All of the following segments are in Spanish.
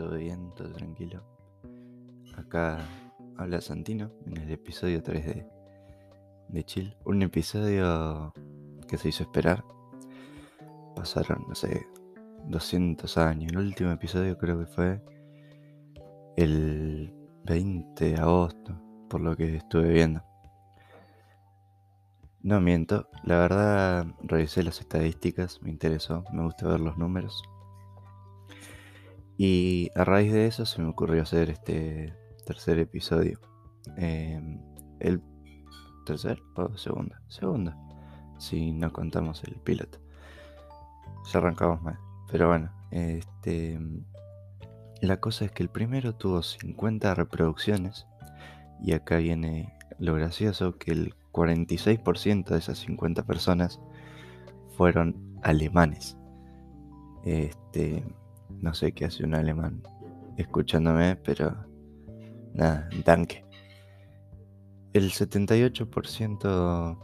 todo bien, todo tranquilo. Acá habla Santino en el episodio 3 de, de Chill. Un episodio que se hizo esperar. Pasaron, no sé, 200 años. El último episodio creo que fue el 20 de agosto, por lo que estuve viendo. No miento, la verdad revisé las estadísticas, me interesó, me gusta ver los números. Y a raíz de eso se me ocurrió hacer este tercer episodio. Em, el tercer o segunda, segunda, si no contamos el piloto. Ya arrancamos mal, pero bueno, este, la cosa es que el primero tuvo 50 reproducciones y acá viene lo gracioso que el 46% de esas 50 personas fueron alemanes. Este, no sé qué hace un alemán escuchándome, pero nada, tanque. El 78%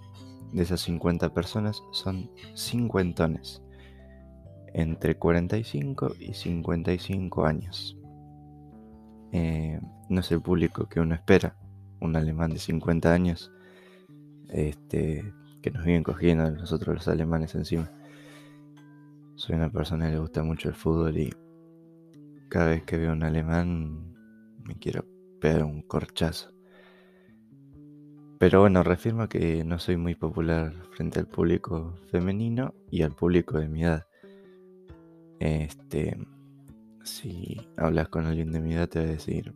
de esas 50 personas son cincuentones, entre 45 y 55 años. Eh, no es el público que uno espera, un alemán de 50 años, este, que nos vienen cogiendo nosotros los alemanes encima. Soy una persona que le gusta mucho el fútbol y cada vez que veo un alemán me quiero pegar un corchazo. Pero bueno, reafirma que no soy muy popular frente al público femenino y al público de mi edad. Este, si hablas con alguien de mi edad te va a decir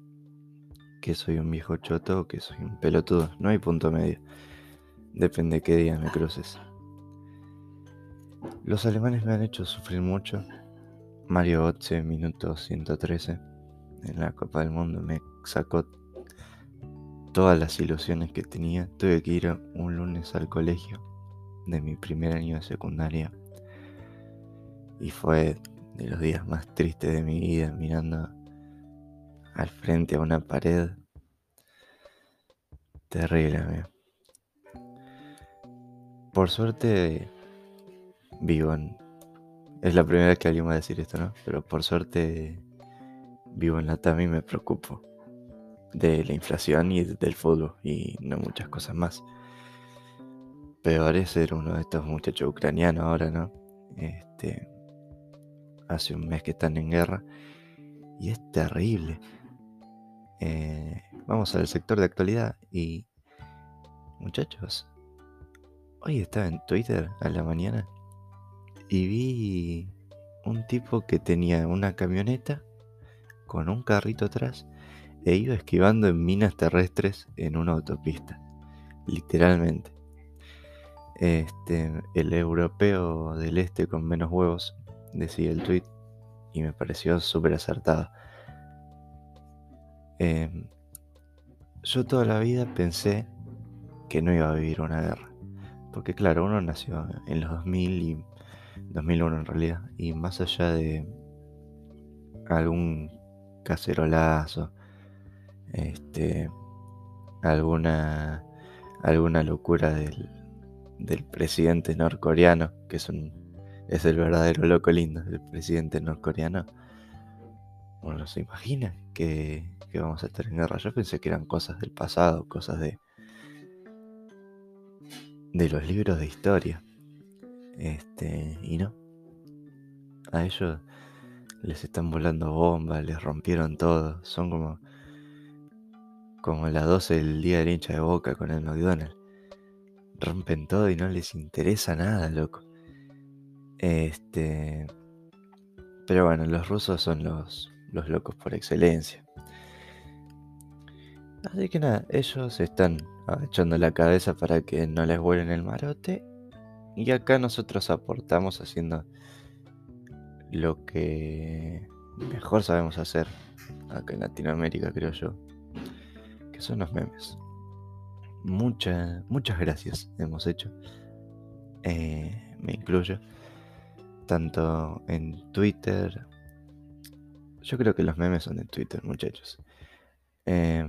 que soy un viejo choto o que soy un pelotudo. No hay punto medio. Depende qué día me cruces. Los alemanes me han hecho sufrir mucho. Mario Otze, minuto 113, en la Copa del Mundo, me sacó todas las ilusiones que tenía. Tuve que ir un lunes al colegio de mi primer año de secundaria. Y fue de los días más tristes de mi vida, mirando al frente a una pared. Terrible, amigo. Por suerte vivo en... Es la primera vez que alguien va a decir esto, ¿no? Pero por suerte vivo en la TAM y me preocupo de la inflación y del fútbol y no muchas cosas más. Peor es ser uno de estos muchachos ucranianos ahora, ¿no? Este, hace un mes que están en guerra y es terrible. Eh, vamos al sector de actualidad y muchachos, hoy estaba en Twitter a la mañana y vi un tipo que tenía una camioneta con un carrito atrás e iba esquivando en minas terrestres en una autopista, literalmente. Este, el europeo del este con menos huevos, decía el tweet, y me pareció súper acertado. Em, yo toda la vida pensé que no iba a vivir una guerra. Porque claro, uno nació en los 2000 y 2001 en realidad. Y más allá de algún cacerolazo, este, alguna, alguna locura del, del presidente norcoreano, que es, un, es el verdadero loco lindo, el presidente norcoreano. Uno se imagina que, que vamos a estar en guerra. Yo pensé que eran cosas del pasado, cosas de, de los libros de historia. Este, y no. A ellos les están volando bombas, les rompieron todo. Son como como las 12 del día del hincha de boca con el McDonald's. Rompen todo y no les interesa nada, loco. Este. Pero bueno, los rusos son los, los locos por excelencia. Así que nada, ellos están agachando la cabeza para que no les vuelen el marote. Y acá nosotros aportamos haciendo lo que mejor sabemos hacer acá en Latinoamérica, creo yo, que son los memes. Muchas, muchas gracias hemos hecho. Eh, me incluyo. Tanto en Twitter. Yo creo que los memes son de Twitter, muchachos. Eh,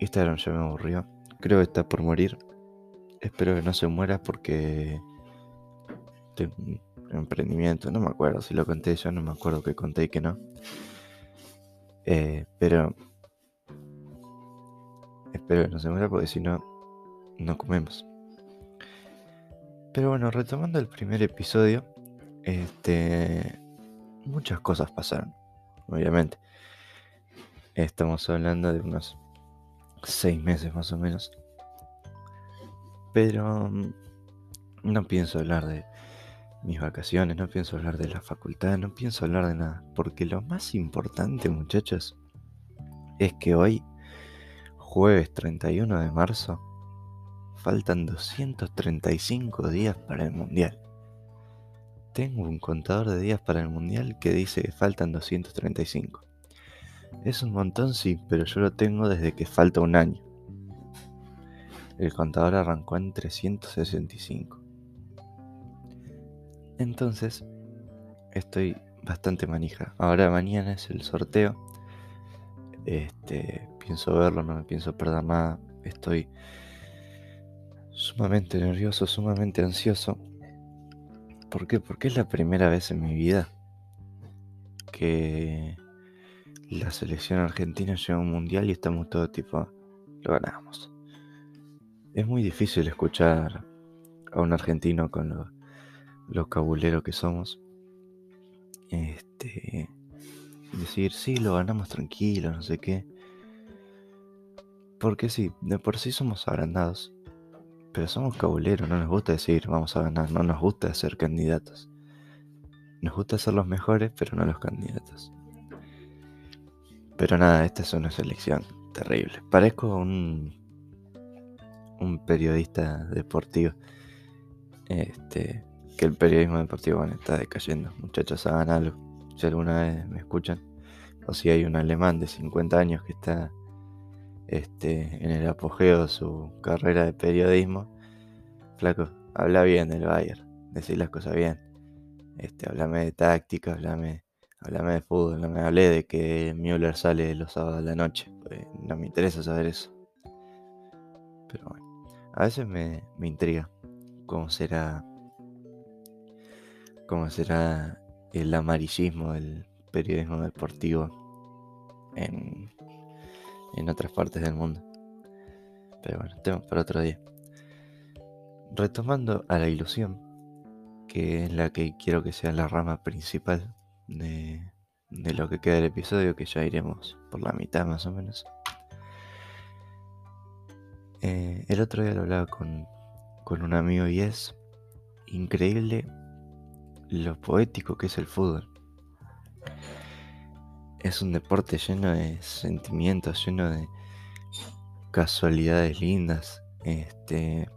Instagram ya me aburrió. Creo que está por morir. Espero que no se muera porque emprendimiento. No me acuerdo si lo conté yo, no me acuerdo que conté y que no. Eh, pero espero que no se muera porque si no, no comemos. Pero bueno, retomando el primer episodio, este, muchas cosas pasaron, obviamente. Estamos hablando de unos seis meses más o menos. Pero mm, no pienso hablar de mis vacaciones, no pienso hablar de la facultad, no pienso hablar de nada. Porque lo más importante, muchachos, es que hoy, jueves 31 de marzo, faltan 235 días para el Mundial. Tengo un contador de días para el Mundial que dice que faltan 235. Es un montón, sí, pero yo lo tengo desde que falta un año. El contador arrancó en 365. Entonces, estoy bastante manija. Ahora mañana es el sorteo. Este, pienso verlo, no me pienso perder nada. Estoy sumamente nervioso, sumamente ansioso. ¿Por qué? Porque es la primera vez en mi vida que la selección argentina llega a un mundial y estamos todo tipo, lo ganamos. Es muy difícil escuchar a un argentino con lo, lo cabulero que somos. Este. Decir, sí, lo ganamos tranquilo, no sé qué. Porque sí, de por sí somos agrandados. Pero somos cabuleros, no nos gusta decir vamos a ganar, no nos gusta ser candidatos. Nos gusta ser los mejores, pero no los candidatos. Pero nada, esta es una selección terrible. Parezco un, un periodista deportivo. Este, que el periodismo deportivo está decayendo. Muchachos, hagan algo. Si alguna vez me escuchan, o si hay un alemán de 50 años que está este, en el apogeo de su carrera de periodismo, flaco, habla bien del Bayern, decir las cosas bien. Este, háblame de táctica, háblame Háblame de fútbol, no me hablé de que Müller sale los sábados de la noche. Pues no me interesa saber eso. Pero bueno, a veces me, intriga cómo será. cómo será el amarillismo del periodismo deportivo en, en otras partes del mundo. Pero bueno, tema para otro día. Retomando a la ilusión, que es la que quiero que sea la rama principal de, lo que queda del episodio, que ya iremos por la mitad más o menos. Eh, el otro día lo hablaba con, con un amigo y es increíble lo poético que es el fútbol. Es un deporte lleno de sentimientos, lleno de casualidades lindas, este,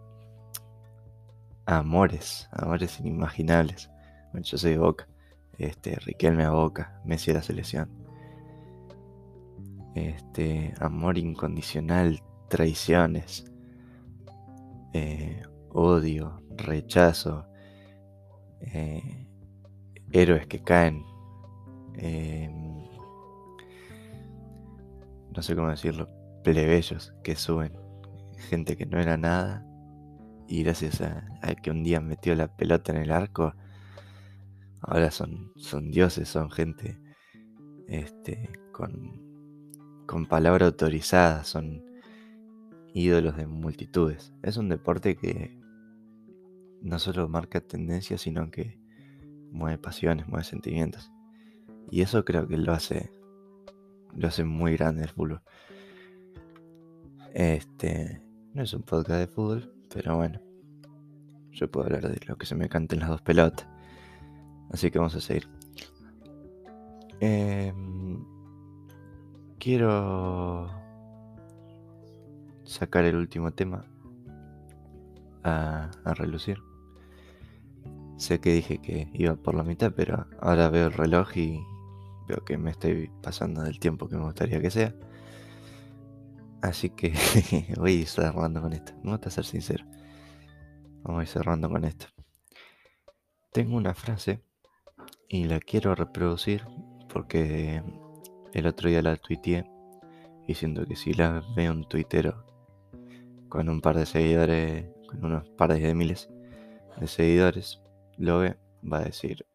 amores, amores inimaginables. Bueno, yo soy de Boca este, Riquelme a Boca, Messi a la selección. Este, amor incondicional, traiciones, eh, odio, rechazo, eh, héroes que caen, em, no sé cómo decirlo, plebeyos que suben, gente que no era nada y gracias a, a que un día metió la pelota en el arco, ahora son, son dioses, son gente este, con, con palabra autorizada, son ídolos de multitudes. Es un deporte que no solo marca tendencias, sino que mueve pasiones, mueve sentimientos. Y eso creo que lo hace, lo hace muy grande el fútbol. Este, no es un podcast de fútbol, pero bueno, yo puedo hablar de lo que se me canten las dos pelotas. Así que vamos a seguir. Em, quiero sacar el último tema a, relucir. Sé que dije que iba por la mitad, pero ahora veo el reloj y veo que me estoy pasando del tiempo que me gustaría que sea. Así que voy a cerrando con esto. Me gusta ser sincero. Vamos a ir cerrando con esto. Tengo una frase y la quiero reproducir porque el otro día la tuiteé diciendo que si la veo un tuitero con un par de seguidores, con unos par de miles de seguidores, lo ve, va a decir,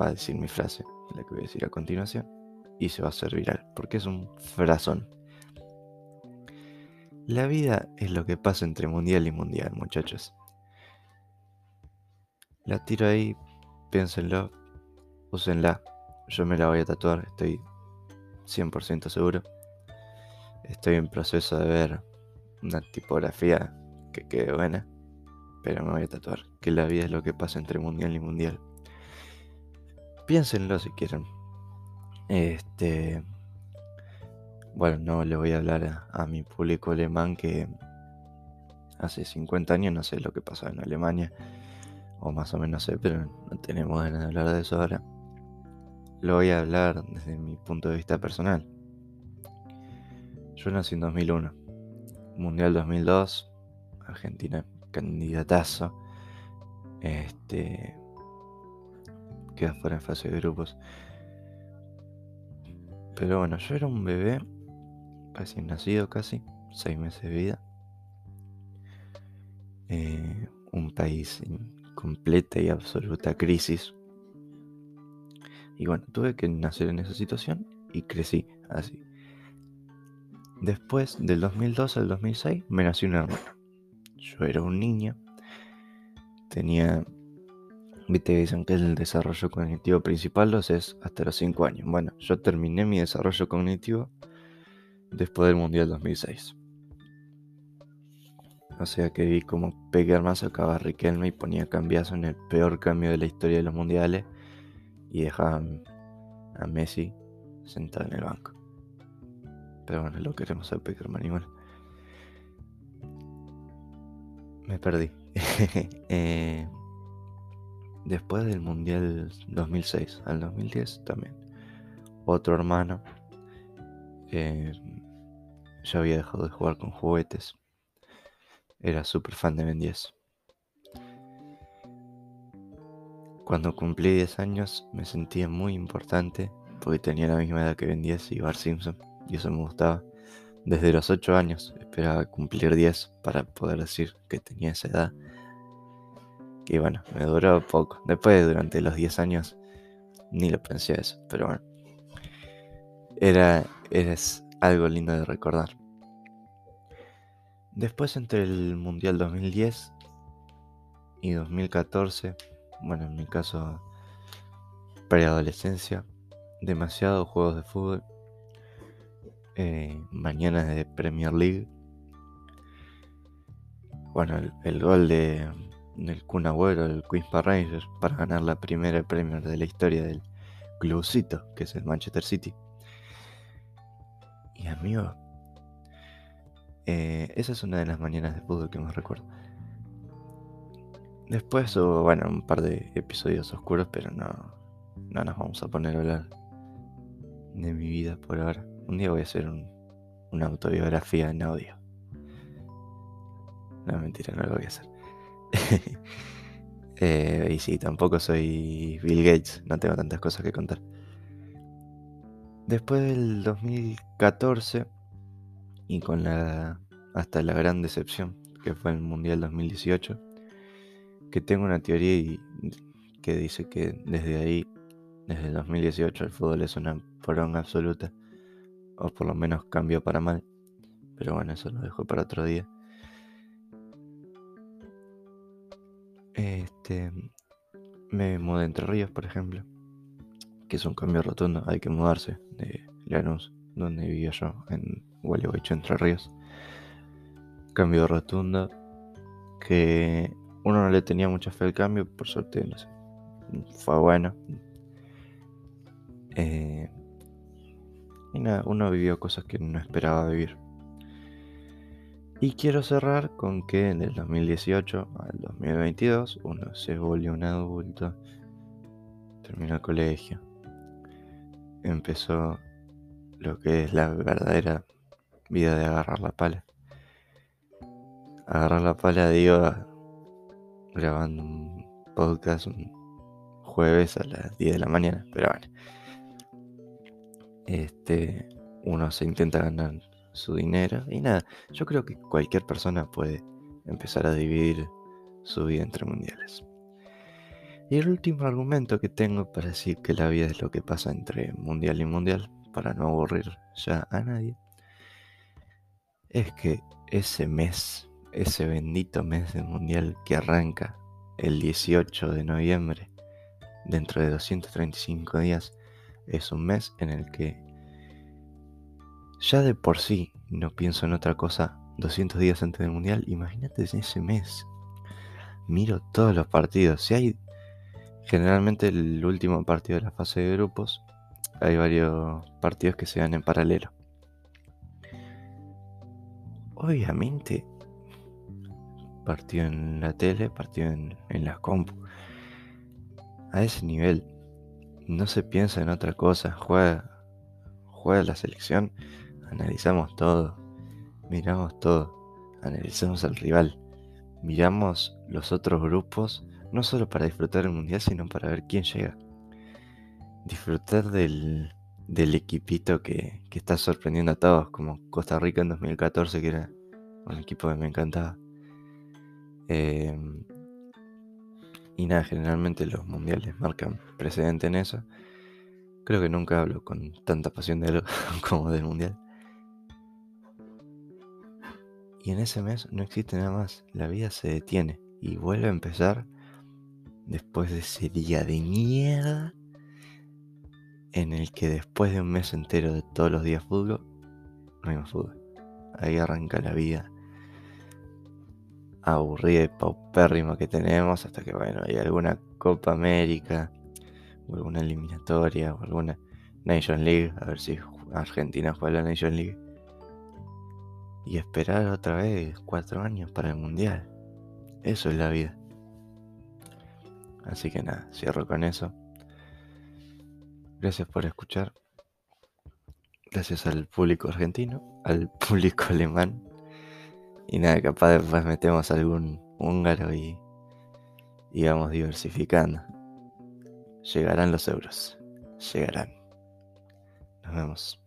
va a decir mi frase, la que voy a decir a continuación. y se va a hacer viral, porque es un frazón. La vida es lo que pasa entre mundial y mundial, muchachos. La tiro ahí, piénsenlo, úsenla. Yo me la voy a tatuar, estoy 100% seguro. Estoy en proceso de ver una tipografía que quede buena, pero me voy a tatuar. Que la vida es lo que pasa entre mundial y mundial. Piénsenlo si quieren. Este. Bueno, no le voy a hablar a, mi público alemán que hace 50 años no sé lo que pasaba en Alemania. O más o menos sé, pero no tenemos ganas de hablar de eso ahora. Lo voy a hablar desde mi punto de vista personal. Yo nací en 2001. Mundial 2002. Argentina candidatazo. Este. Queda fuera en fase de grupos. Pero bueno, yo era un bebé, recién nacido casi, seis meses de vida. Eh, un país en completa y absoluta crisis. Y bueno, tuve que nacer en esa situación y crecí así. Después, del 2002 al 2006, me nació un hermano. Yo era un niño, tenía Viste dicen que el desarrollo cognitivo principal los es hasta los 5 años. Bueno, yo terminé mi desarrollo cognitivo después del Mundial 2006. O sea que vi como Peckerman sacaba a Riquelme y ponía cambiazo en el peor cambio de la historia de los mundiales y dejaba a Messi sentado en el banco. Pero bueno, lo queremos a Peckerman igual. Me perdí. eh, después del Mundial 2006 al 2010 también. Otro hermano eh, ya había dejado de jugar con juguetes. Era súper fan de Ben 10. Cuando cumplí 10 años me sentía muy importante porque tenía la misma edad que Ben 10 y Bart Simpson y eso me gustaba. Desde los 8 años esperaba cumplir 10 para poder decir que tenía esa edad y bueno, me duró poco. Después, durante los 10 años, ni lo pensé eso. Pero bueno, era, es algo lindo de recordar. Después, entre el Mundial 2010 y 2014, bueno, en mi caso, preadolescencia, demasiados juegos de fútbol, eh, mañanas de Premier League. Bueno, el gol de del Kun Agüero, el Queen's Rangers, para ganar la primera Premier de la historia del clubcito, que es el Manchester City. Y amigo, eh, esa es una de las mañanas de fútbol que más recuerdo. Después hubo, bueno, un par de episodios oscuros, pero no, no nos vamos a poner a hablar de mi vida por ahora. Un día voy a hacer una autobiografía en audio. No, mentira, no lo voy a hacer. Eh, y sí, tampoco soy Bill Gates, no tengo tantas cosas que contar. Después del 2014 y con la hasta la gran decepción que fue el Mundial 2018, que tengo una teoría que dice que desde ahí, desde el 2018, el fútbol es una poronga absoluta, o por lo menos cambió para mal. Pero bueno, eso lo dejo para otro día. Este, me mudé Entre Ríos, por ejemplo, que es un cambio rotundo. Hay que mudarse de Lanús, donde vivía yo, en Gualeguaychú, Entre Ríos. Cambio rotundo que uno no le tenía mucha fe al cambio, por suerte, no sé, fue bueno. Eh, y nada, uno vivió cosas que no esperaba vivir. Y quiero cerrar con que en el 2018 al 2022 uno se volvió un adulto, terminó el colegio, empezó lo que es la verdadera vida de agarrar la pala. Agarrar la pala, digo, grabando un podcast un jueves a las 10 de la mañana, pero bueno. Este, uno se intenta ganar su dinero y nada, yo creo que cualquier persona puede empezar a dividir su vida entre mundiales. Y el último argumento que tengo para decir que la vida es lo que pasa entre mundial y mundial, para no aburrir ya a nadie, es que ese mes, ese bendito mes del mundial que arranca el 18 de noviembre, dentro de 235 días, es un mes en el que ya de por sí no pienso en otra cosa 200 días antes del mundial. Imagínate en ese mes. Miro todos los partidos. Si hay generalmente el último partido de la fase de grupos, hay varios partidos que se dan en paralelo. Obviamente, partido en la tele, partido en, en las compu. A ese nivel, no se piensa en otra cosa. Juega, juega la selección, analizamos todo, miramos todo, analizamos al rival, miramos los otros grupos, no solo para disfrutar el mundial, sino para ver quién llega. Disfrutar del, del equipito que, que, está sorprendiendo a todos, como Costa Rica en 2014, que era un equipo que me encantaba. Eh, y nada, generalmente los mundiales marcan precedente en eso. Creo que nunca hablo con tanta pasión de algo como del mundial. Y en ese mes no existe nada más. La vida se detiene y vuelve a empezar después de ese día de mierda en el que después de un mes entero de todos los días fútbol, no hay más fútbol. Ahí arranca la vida aburrida y paupérrima que tenemos hasta que, bueno, hay alguna Copa América o alguna eliminatoria o alguna Nation League, a ver si Argentina juega la Nation League. Y esperar otra vez cuatro años para el Mundial. Eso es la vida. Así que nada, cierro con eso. Gracias por escuchar. Gracias al público argentino, al público alemán. Y nada, capaz después metemos algún húngaro y, y vamos diversificando. Llegarán los euros. Llegarán. Nos vemos.